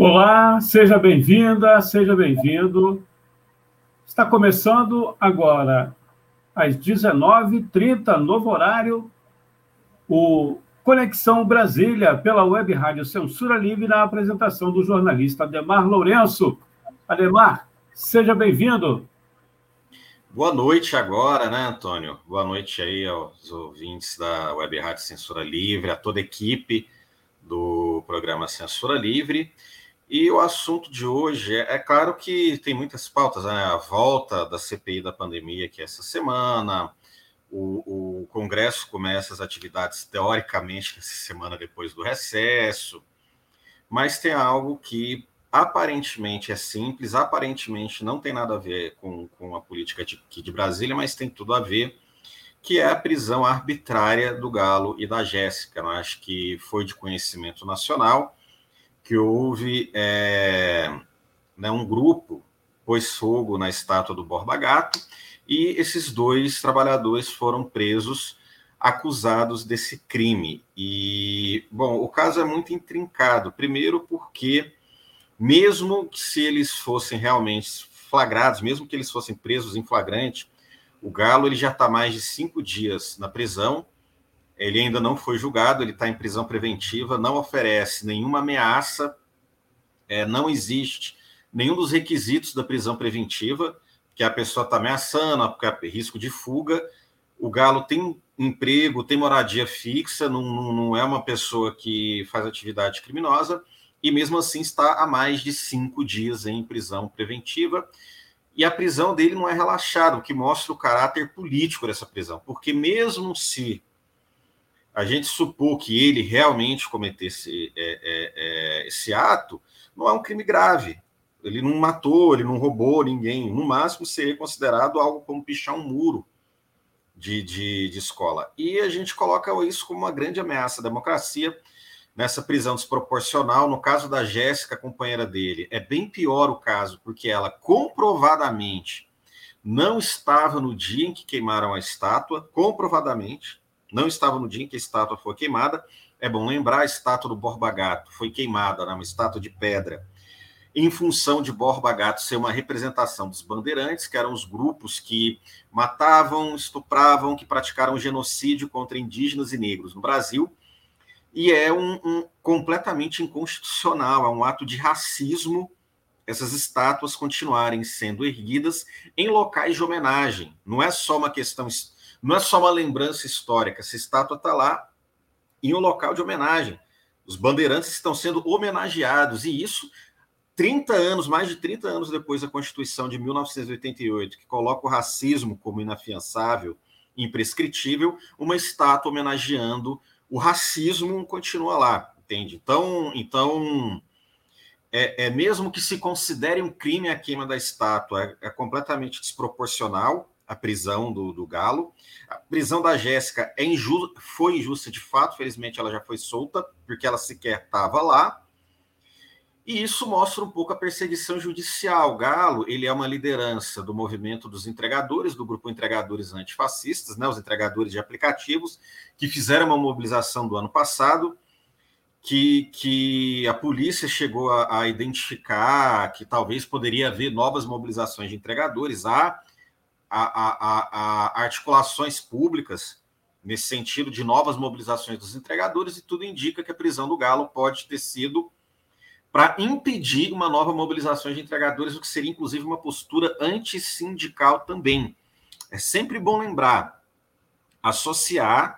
Olá, seja bem-vinda, seja bem-vindo. Está começando agora, às 19h30, novo horário, o Conexão Brasília, pela Web Rádio Censura Livre, na apresentação do jornalista Ademar Lourenço. Ademar, seja bem-vindo. Boa noite agora, né, Antônio? Boa noite aí aos ouvintes da Web Rádio Censura Livre, a toda a equipe do programa Censura Livre. E o assunto de hoje é, é claro que tem muitas pautas, né? A volta da CPI da pandemia, que é essa semana, o, o Congresso começa as atividades teoricamente essa semana depois do recesso, mas tem algo que aparentemente é simples, aparentemente não tem nada a ver com, com a política de, aqui de Brasília, mas tem tudo a ver, que é a prisão arbitrária do Galo e da Jéssica. Eu acho que foi de conhecimento nacional que houve é, né, um grupo pôs fogo na estátua do Borba Gato e esses dois trabalhadores foram presos acusados desse crime. E, bom, o caso é muito intrincado. Primeiro, porque, mesmo se eles fossem realmente flagrados, mesmo que eles fossem presos em flagrante, o Galo ele já está mais de cinco dias na prisão ele ainda não foi julgado, ele está em prisão preventiva, não oferece nenhuma ameaça, é, não existe nenhum dos requisitos da prisão preventiva, que a pessoa está ameaçando, é risco de fuga. O Galo tem emprego, tem moradia fixa, não, não é uma pessoa que faz atividade criminosa, e mesmo assim está há mais de cinco dias em prisão preventiva. E a prisão dele não é relaxada, o que mostra o caráter político dessa prisão, porque mesmo se a gente supor que ele realmente cometesse é, é, é, esse ato, não é um crime grave. Ele não matou, ele não roubou ninguém. No máximo, seria considerado algo como pichar um muro de, de, de escola. E a gente coloca isso como uma grande ameaça à democracia nessa prisão desproporcional. No caso da Jéssica, companheira dele, é bem pior o caso, porque ela comprovadamente não estava no dia em que queimaram a estátua, comprovadamente não estava no dia em que a estátua foi queimada. É bom lembrar, a estátua do Borba Gato foi queimada, né, uma estátua de pedra, em função de Borba Gato ser uma representação dos bandeirantes, que eram os grupos que matavam, estupravam, que praticaram genocídio contra indígenas e negros no Brasil. E é um, um completamente inconstitucional, é um ato de racismo essas estátuas continuarem sendo erguidas em locais de homenagem. Não é só uma questão não é só uma lembrança histórica, essa estátua está lá em um local de homenagem. Os bandeirantes estão sendo homenageados, e isso 30 anos, mais de 30 anos depois da Constituição de 1988, que coloca o racismo como inafiançável, imprescritível, uma estátua homenageando o racismo continua lá, entende? Então, então é, é mesmo que se considere um crime a queima da estátua, é, é completamente desproporcional a prisão do, do Galo. A prisão da Jéssica é inju foi injusta de fato, felizmente ela já foi solta, porque ela sequer estava lá. E isso mostra um pouco a perseguição judicial. O Galo, ele é uma liderança do movimento dos entregadores, do grupo Entregadores Antifascistas, né, os entregadores de aplicativos, que fizeram uma mobilização do ano passado, que, que a polícia chegou a, a identificar que talvez poderia haver novas mobilizações de entregadores. Há a, a, a, articulações públicas nesse sentido de novas mobilizações dos entregadores e tudo indica que a prisão do Galo pode ter sido para impedir uma nova mobilização de entregadores, o que seria inclusive uma postura antissindical também. É sempre bom lembrar, associar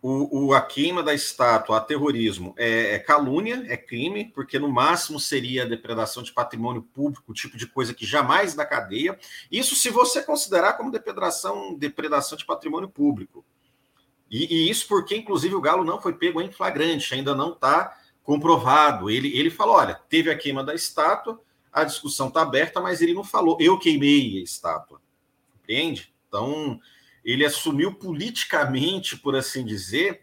o, o, a queima da estátua a terrorismo é, é, calúnia, é crime, porque no máximo seria depredação de patrimônio público, tipo de coisa que jamais dá cadeia. Isso se você considerar como depredação, depredação de patrimônio público. E, e isso porque, inclusive, o Galo não foi pego em flagrante, ainda não está comprovado. Ele, ele falou: olha, teve a queima da estátua, a discussão está aberta, mas ele não falou, eu queimei a estátua. Compreende? Então, ele assumiu politicamente, por assim dizer,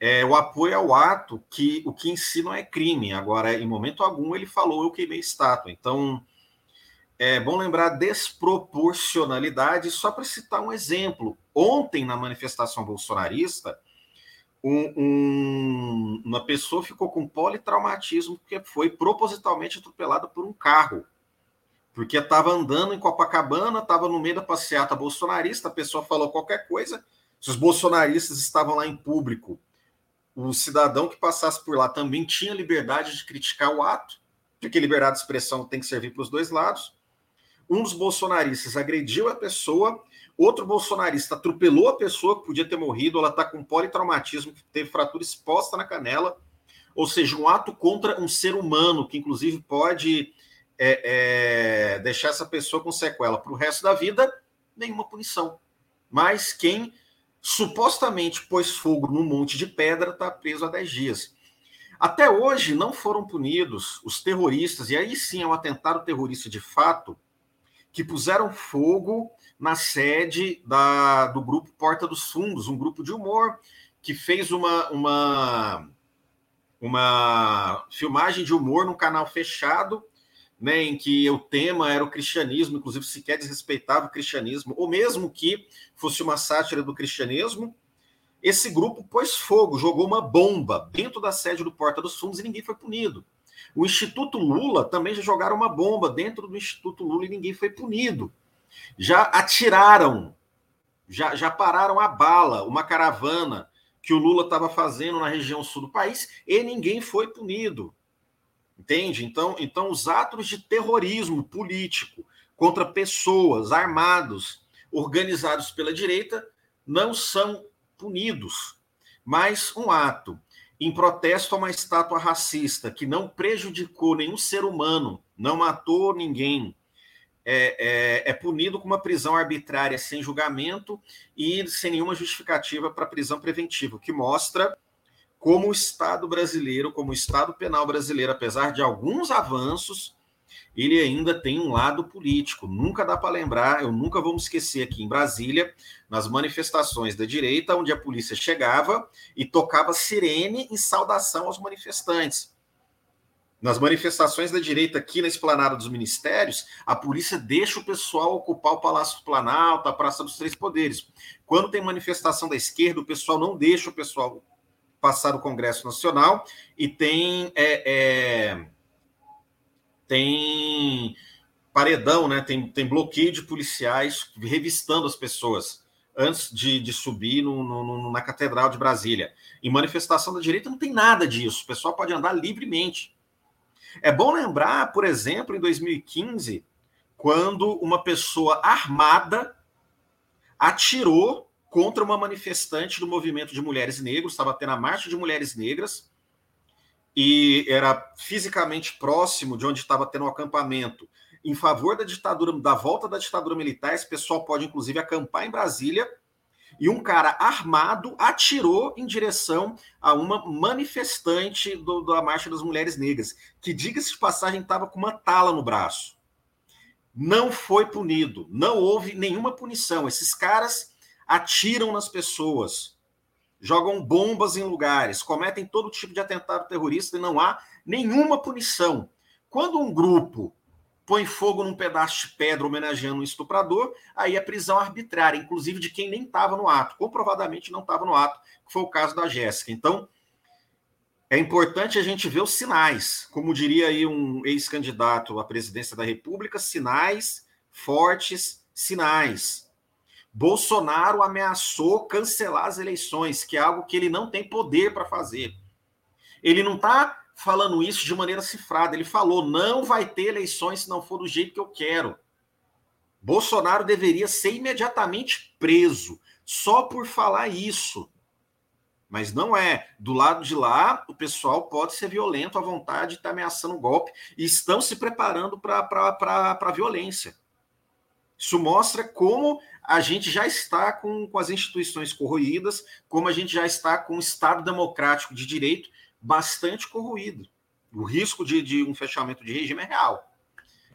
é, o apoio ao ato que o que em si não é crime. Agora, em momento algum, ele falou eu queimei estátua. Então, é bom lembrar desproporcionalidade, só para citar um exemplo. Ontem, na manifestação bolsonarista, um, um, uma pessoa ficou com politraumatismo porque foi propositalmente atropelada por um carro porque estava andando em Copacabana, estava no meio da passeata bolsonarista, a pessoa falou qualquer coisa, se os bolsonaristas estavam lá em público, o cidadão que passasse por lá também tinha liberdade de criticar o ato, porque liberdade de expressão tem que servir para os dois lados. Um dos bolsonaristas agrediu a pessoa, outro bolsonarista atropelou a pessoa que podia ter morrido, ela está com politraumatismo, teve fratura exposta na canela, ou seja, um ato contra um ser humano, que inclusive pode é, é, deixar essa pessoa com sequela para o resto da vida, nenhuma punição. Mas quem supostamente pôs fogo num monte de pedra está preso há 10 dias. Até hoje não foram punidos os terroristas, e aí sim é um atentado terrorista de fato, que puseram fogo na sede da, do grupo Porta dos Fundos, um grupo de humor que fez uma, uma, uma filmagem de humor num canal fechado né, em que o tema era o cristianismo, inclusive sequer desrespeitava o cristianismo, ou mesmo que fosse uma sátira do cristianismo, esse grupo pôs fogo, jogou uma bomba dentro da sede do Porta dos Fundos e ninguém foi punido. O Instituto Lula também já jogaram uma bomba dentro do Instituto Lula e ninguém foi punido. Já atiraram, já, já pararam a bala, uma caravana que o Lula estava fazendo na região sul do país e ninguém foi punido. Entende? Então, então os atos de terrorismo político contra pessoas armados, organizados pela direita, não são punidos. Mas um ato em protesto a uma estátua racista que não prejudicou nenhum ser humano, não matou ninguém, é, é, é, punido com uma prisão arbitrária sem julgamento e sem nenhuma justificativa para prisão preventiva, o que mostra como o Estado brasileiro, como o Estado penal brasileiro, apesar de alguns avanços, ele ainda tem um lado político. Nunca dá para lembrar, eu nunca vou me esquecer aqui em Brasília, nas manifestações da direita, onde a polícia chegava e tocava sirene em saudação aos manifestantes. Nas manifestações da direita aqui na esplanada dos ministérios, a polícia deixa o pessoal ocupar o Palácio do Planalto, a Praça dos Três Poderes. Quando tem manifestação da esquerda, o pessoal não deixa o pessoal passar o Congresso Nacional e tem é, é, tem paredão, né? Tem, tem bloqueio de policiais revistando as pessoas antes de, de subir no, no, na Catedral de Brasília. Em manifestação da direita não tem nada disso. O pessoal pode andar livremente. É bom lembrar, por exemplo, em 2015, quando uma pessoa armada atirou contra uma manifestante do movimento de mulheres negras, estava tendo a marcha de mulheres negras, e era fisicamente próximo de onde estava tendo o um acampamento em favor da ditadura, da volta da ditadura militar. Esse pessoal pode, inclusive, acampar em Brasília. E um cara armado atirou em direção a uma manifestante do, da Marcha das Mulheres Negras, que, diga-se de passagem, estava com uma tala no braço. Não foi punido, não houve nenhuma punição. Esses caras atiram nas pessoas, jogam bombas em lugares, cometem todo tipo de atentado terrorista e não há nenhuma punição. Quando um grupo põe fogo num pedaço de pedra homenageando um estuprador, aí é prisão arbitrária, inclusive de quem nem estava no ato, comprovadamente não estava no ato, que foi o caso da Jéssica. Então, é importante a gente ver os sinais, como diria aí um ex-candidato à presidência da República, sinais fortes, sinais. Bolsonaro ameaçou cancelar as eleições, que é algo que ele não tem poder para fazer. Ele não está falando isso de maneira cifrada. Ele falou: não vai ter eleições se não for do jeito que eu quero. Bolsonaro deveria ser imediatamente preso só por falar isso. Mas não é. Do lado de lá, o pessoal pode ser violento à vontade, está ameaçando o golpe e estão se preparando para a violência. Isso mostra como a gente já está com, com as instituições corroídas, como a gente já está com o Estado democrático de direito bastante corroído. O risco de, de um fechamento de regime é real.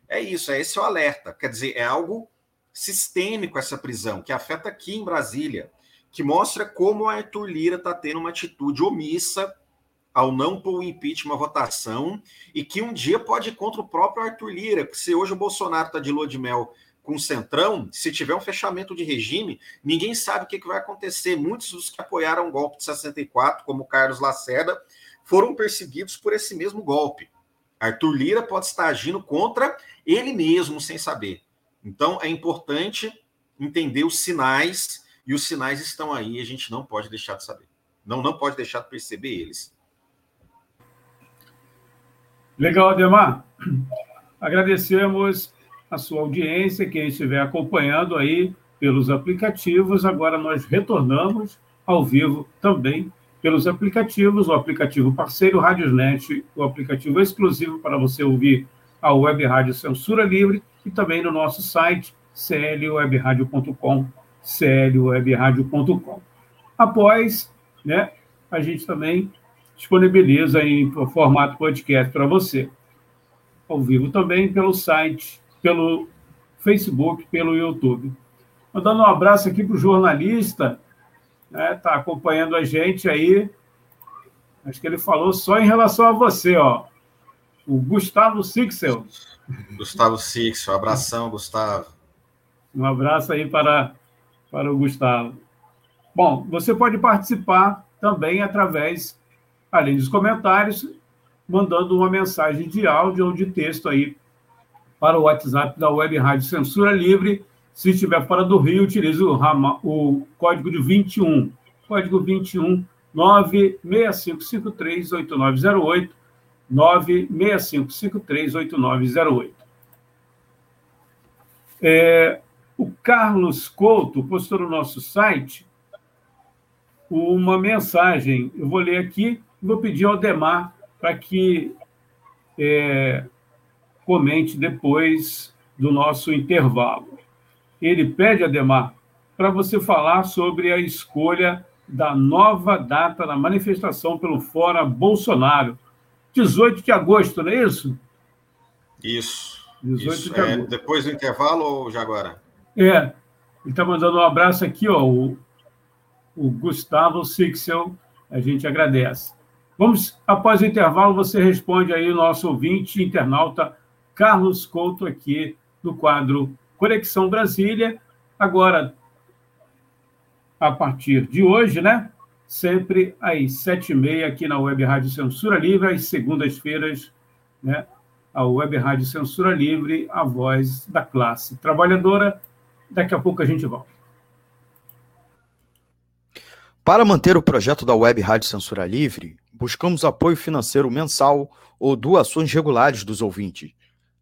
É isso, é esse o alerta. Quer dizer, é algo sistêmico essa prisão, que afeta aqui em Brasília, que mostra como a Arthur Lira está tendo uma atitude omissa ao não pôr o impeachment à votação e que um dia pode ir contra o próprio Arthur Lira. Se hoje o Bolsonaro está de lua de mel com o Centrão, se tiver um fechamento de regime, ninguém sabe o que, vai acontecer. Muitos dos que apoiaram o golpe de 64, como Carlos Lacerda, foram perseguidos por esse mesmo golpe. Arthur Lira pode estar agindo contra ele mesmo sem saber. Então é importante entender os sinais e os sinais estão aí, a gente não pode deixar de saber. Não, não pode deixar de perceber eles. Legal, Ademar. Agradecemos a sua audiência, quem estiver acompanhando aí pelos aplicativos. Agora nós retornamos ao vivo também pelos aplicativos, o aplicativo parceiro Radiosnet, o aplicativo exclusivo para você ouvir a Web Rádio Censura Livre e também no nosso site clwebradio.com, clwebradio.com. Após, né, a gente também disponibiliza em formato podcast para você. Ao vivo também pelo site, pelo Facebook, pelo YouTube. Mandando um abraço aqui para o jornalista né? Tá acompanhando a gente aí. Acho que ele falou só em relação a você, ó. O Gustavo Sixel. Gustavo Sixel, abração, Gustavo. Um abraço aí para, para o Gustavo. Bom, você pode participar também através, além dos comentários, mandando uma mensagem de áudio ou de texto aí para o WhatsApp da Web Rádio Censura Livre, se estiver fora do Rio, utilize o, o código de 21. Código 21 965538908. 965538908. É, o Carlos Couto postou no nosso site uma mensagem. Eu vou ler aqui e vou pedir ao Demar para que é, comente depois do nosso intervalo ele pede, Ademar, para você falar sobre a escolha da nova data da manifestação pelo Fora Bolsonaro. 18 de agosto, não é isso? Isso. 18 isso. de é agosto. É, depois do intervalo ou já agora? É. Ele está mandando um abraço aqui, ó, o, o Gustavo Sixel. A gente agradece. Vamos, após o intervalo, você responde aí o nosso ouvinte, internauta Carlos Couto, aqui no quadro Conexão Brasília, agora, a partir de hoje, né? Sempre às sete e meia aqui na Web Rádio Censura Livre, às segundas-feiras, né? A Web Rádio Censura Livre, a voz da classe trabalhadora. Daqui a pouco a gente volta. Para manter o projeto da Web Rádio Censura Livre, buscamos apoio financeiro mensal ou doações regulares dos ouvintes,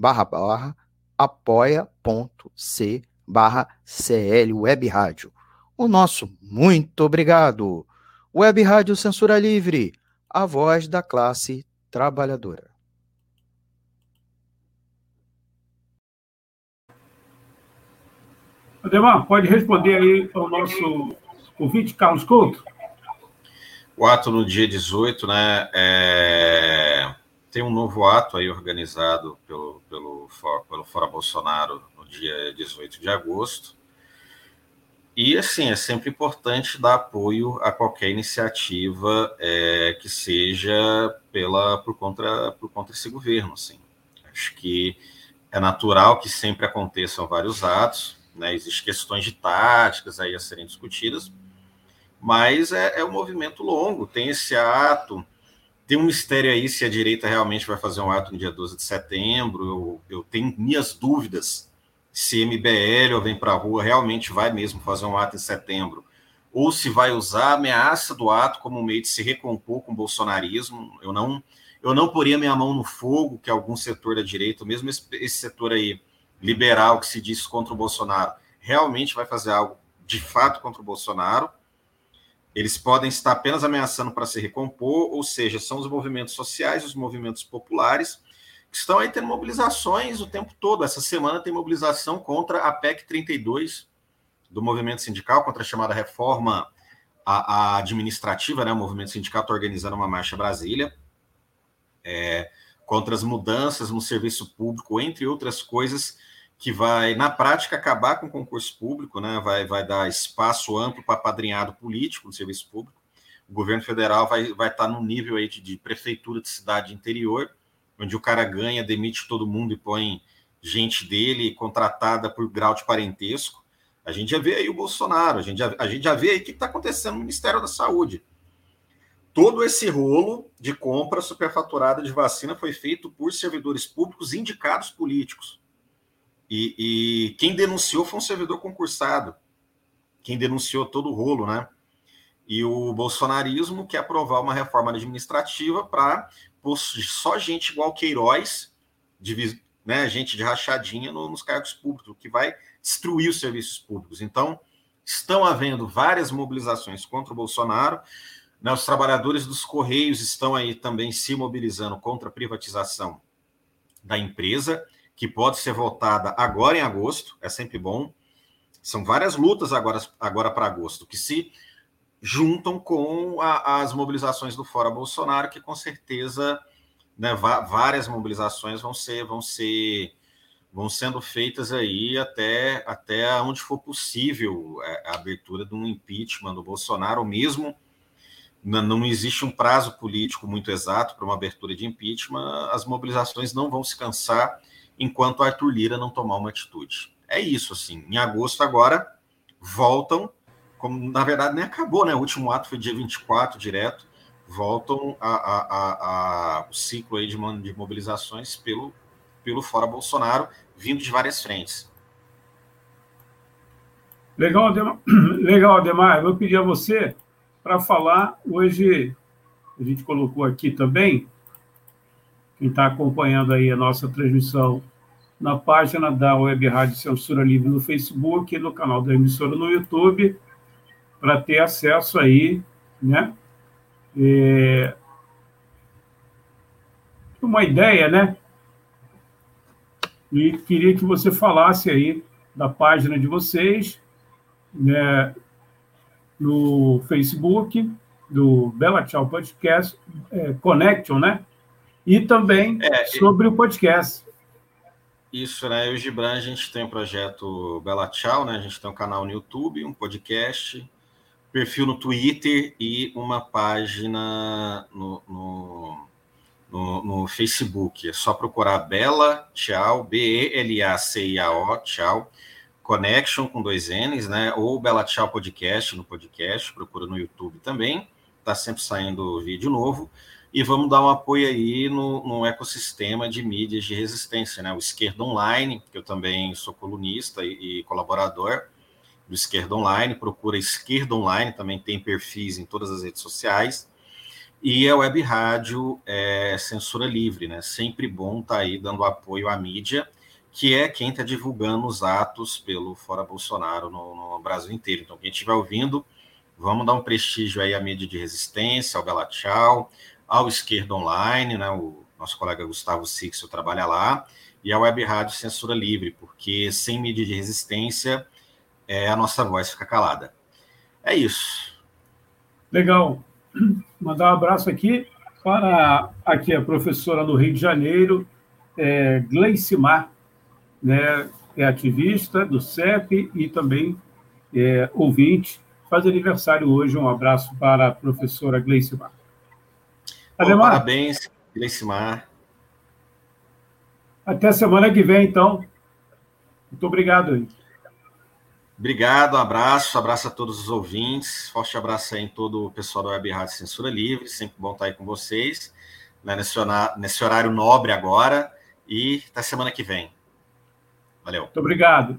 barra, barra, apoia.c barra CL Web Rádio. O nosso muito obrigado. Web Rádio Censura Livre, a voz da classe trabalhadora. Ademar, pode responder aí ao nosso ouvinte, Carlos Couto? O ato no dia 18, né, é tem um novo ato aí organizado pelo, pelo, pelo Fora Bolsonaro no dia 18 de agosto. E, assim, é sempre importante dar apoio a qualquer iniciativa é, que seja pela, por, contra, por contra esse governo, assim. Acho que é natural que sempre aconteçam vários atos, né? Existem questões de táticas aí a serem discutidas, mas é, é um movimento longo, tem esse ato, tem um mistério aí se a direita realmente vai fazer um ato no dia 12 de setembro, eu, eu tenho minhas dúvidas se MBL ou vem para a rua realmente vai mesmo fazer um ato em setembro, ou se vai usar a ameaça do ato como um meio de se recompor com o bolsonarismo, eu não eu não poria minha mão no fogo que algum setor da direita, mesmo esse, esse setor aí liberal que se diz contra o Bolsonaro, realmente vai fazer algo de fato contra o Bolsonaro. Eles podem estar apenas ameaçando para se recompor, ou seja, são os movimentos sociais, os movimentos populares, que estão aí tendo mobilizações o tempo todo. Essa semana tem mobilização contra a PEC 32 do movimento sindical, contra a chamada reforma a, a administrativa, né? O movimento sindical está organizando uma marcha Brasília é, contra as mudanças no serviço público, entre outras coisas que vai, na prática, acabar com o concurso público, né? vai, vai dar espaço amplo para padrinhado político no serviço público. O governo federal vai, vai estar tá no nível aí de, de prefeitura de cidade interior, onde o cara ganha, demite todo mundo e põe gente dele contratada por grau de parentesco. A gente já vê aí o Bolsonaro, a gente já, a gente já vê aí o que está acontecendo no Ministério da Saúde. Todo esse rolo de compra superfaturada de vacina foi feito por servidores públicos indicados políticos. E, e, quem denunciou foi um servidor concursado. Quem denunciou todo o rolo, né? E o bolsonarismo quer aprovar uma reforma administrativa para só gente igual Queiroz, de, né, gente de rachadinha no, nos cargos públicos, que vai destruir os serviços públicos. Então, estão havendo várias mobilizações contra o Bolsonaro. Né, os trabalhadores dos Correios estão aí também se mobilizando contra a privatização da empresa que pode ser votada agora em agosto, é sempre bom. São várias lutas agora, agora para agosto, que se juntam com a, as mobilizações do Fora Bolsonaro, que com certeza né, várias mobilizações vão ser, vão ser vão sendo feitas aí até, até onde for possível é, a abertura de um impeachment do Bolsonaro, mesmo não existe um prazo político muito exato para uma abertura de impeachment, as mobilizações não vão se cansar enquanto Arthur Lira não tomar uma atitude. É isso, assim. Em agosto, agora, voltam, como na verdade nem acabou, né? O último ato foi dia 24, direto. Voltam a, a, a, a o ciclo aí de, de mobilizações pelo, pelo Fora Bolsonaro, vindo de várias frentes. Legal. Legal, Ademar. Eu pedi a você para falar hoje, a gente colocou aqui também, quem está acompanhando aí a nossa transmissão na página da Web Rádio Censura Livre no Facebook e no canal da emissora no YouTube, para ter acesso aí, né? É... Uma ideia, né? E queria que você falasse aí da página de vocês, né? no Facebook, do Bela Tchau Podcast, é, Connection, né? E também é, sobre o podcast. Isso, né? Eu e o Gibran, a gente tem o um projeto Bela Tchau, né? A gente tem um canal no YouTube, um podcast, perfil no Twitter e uma página no, no, no, no Facebook. É só procurar Bela Tchau, B-E-L-A-C-I-A-O, Tchau, Connection com dois N's, né? Ou Bela Tchau Podcast no podcast, procura no YouTube também. Tá sempre saindo vídeo novo e vamos dar um apoio aí no, no, ecossistema de mídias de resistência, né? O Esquerda Online, que eu também sou colunista e, e colaborador do Esquerda Online, procura Esquerda Online, também tem perfis em todas as redes sociais, e a Web Rádio é, Censura Livre, né? Sempre bom estar tá aí dando apoio à mídia, que é quem está divulgando os atos pelo Fora Bolsonaro no, no Brasil inteiro. Então, quem estiver ouvindo, vamos dar um prestígio aí à mídia de resistência, ao Bela Tchau, ao Esquerda Online, né, o nosso colega Gustavo Sixo trabalha lá, e a Web Rádio Censura Livre, porque sem mídia de resistência, é, a nossa voz fica calada. É isso. Legal. Mandar um abraço aqui para aqui a professora do Rio de Janeiro, é, Gleicimar, né, é ativista do CEP e também é, ouvinte. Faz aniversário hoje. Um abraço para a professora Gleicimar. Ademar, parabéns, Gleicimar. Até semana que vem, então. Muito obrigado. Obrigado, um abraço, abraço a todos os ouvintes, forte abraço aí em todo o pessoal da Web Rádio Censura Livre, sempre bom estar aí com vocês, né, nesse horário nobre agora, e até semana que vem. Valeu. Muito obrigado.